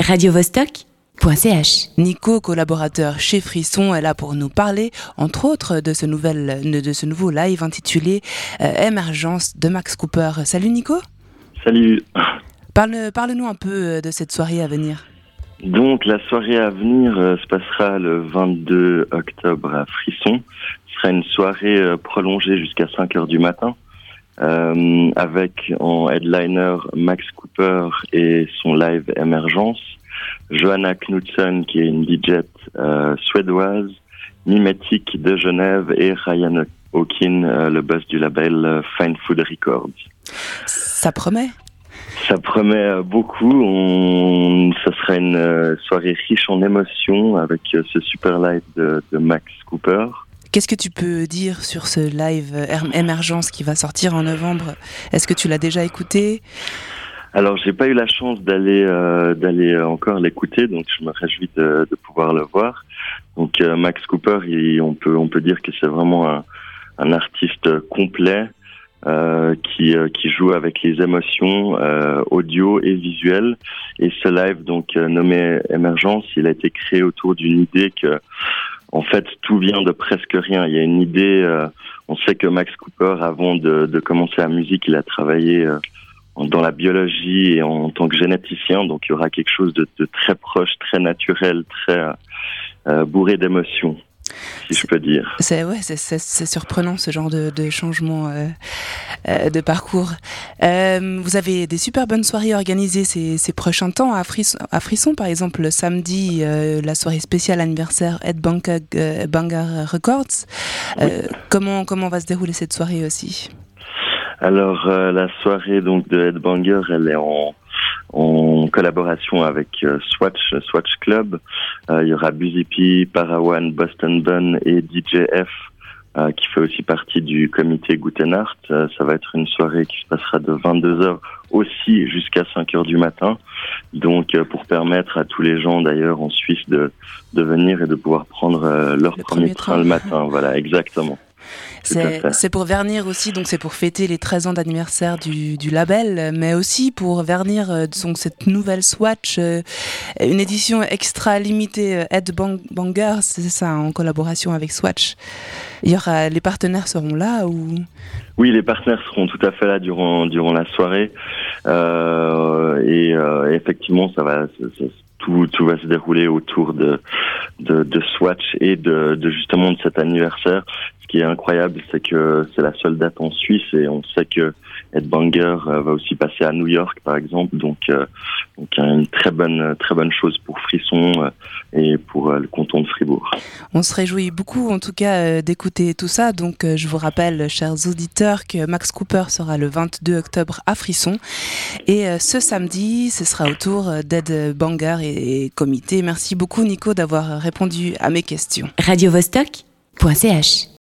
radiovostok.ch. Nico, collaborateur chez Frisson, est là pour nous parler, entre autres, de ce, nouvel, de ce nouveau live intitulé euh, Émergence de Max Cooper. Salut Nico Salut Parle, Parle-nous un peu euh, de cette soirée à venir. Donc la soirée à venir euh, se passera le 22 octobre à Frisson. Ce sera une soirée euh, prolongée jusqu'à 5 heures du matin. Euh, avec en headliner Max Cooper et son live Émergence, Johanna Knudsen qui est une DJ euh, suédoise, Mimetic de Genève et Ryan Hawkin, euh, le boss du label Fine Food Records. Ça promet Ça promet beaucoup. On... Ça sera une soirée riche en émotions avec ce super live de, de Max Cooper. Qu'est-ce que tu peux dire sur ce live Émergence qui va sortir en novembre? Est-ce que tu l'as déjà écouté? Alors, j'ai pas eu la chance d'aller euh, d'aller encore l'écouter, donc je me réjouis de, de pouvoir le voir. Donc euh, Max Cooper, on peut on peut dire que c'est vraiment un, un artiste complet euh, qui euh, qui joue avec les émotions euh, audio et visuelles. Et ce live donc nommé Émergence, il a été créé autour d'une idée que en fait tout vient de presque rien. Il y a une idée. euh, on sait que Max Cooper, avant de, de commencer la musique, il a travaillé euh, dans la biologie et en, tant que généticien. Donc il y aura quelque chose de, de très proche, très naturel, très euh, bourré d'émotions, si je peux dire. C'est ouais, c'est, surprenant ce genre de, de changement euh, euh, de parcours. Euh, vous avez des super bonnes soirées organisées ces, ces prochains temps à Frisson, à Frisson par exemple le samedi euh, la soirée spéciale anniversaire Ed Banger, Banger Records. Comment comment va se dérouler cette soirée aussi? Alors la soirée donc de Headbanger, elle est en, en collaboration avec euh, Swatch, Swatch Club. Euh, il y aura Busy P, Parawan, Boston Bun et DJF euh, qui fait aussi partie du comité Gutenart. Euh, ça va être une soirée qui se passera de 22h aussi jusqu'à 5h du matin. Donc euh, pour permettre à tous les gens d'ailleurs en Suisse de, de venir et de pouvoir prendre euh, leur Le premier, premier train, train. le matin. voilà, exactement. C'est, pour vernir aussi, donc c'est pour fêter les 13 ans d'anniversaire du, du label, mais aussi pour vernir euh, donc cette nouvelle Swatch, euh, une édition extra limitée euh, Ed Bang- Banger, c'est ça, en collaboration avec Swatch. Il y aura, les partenaires seront là ou? Oui, les partenaires seront tout à fait là durant durant la soirée. Euh, et euh, effectivement, ça va ça- ça- tout tout va se dérouler autour de de, de Swatch et de, de justement de cet anniversaire. Ce qui est incroyable, c'est que c'est la seule date en Suisse et on sait que Ed Banger euh, va aussi passer à New York, par exemple. Donc euh, donc une très bonne très bonne chose pour Frisson euh, et pour euh, le canton de Fribourg. On se réjouit beaucoup, en tout cas, euh, d'écouter tout ça. Donc, euh, je vous rappelle, chers auditeurs, que Max Cooper sera le 22 octobre à Frisson. Et euh, ce samedi, ce sera au tour euh, d'Ed Banger et, et comité. Merci beaucoup, Nico, d'avoir répondu à mes questions. radiovostok.ch.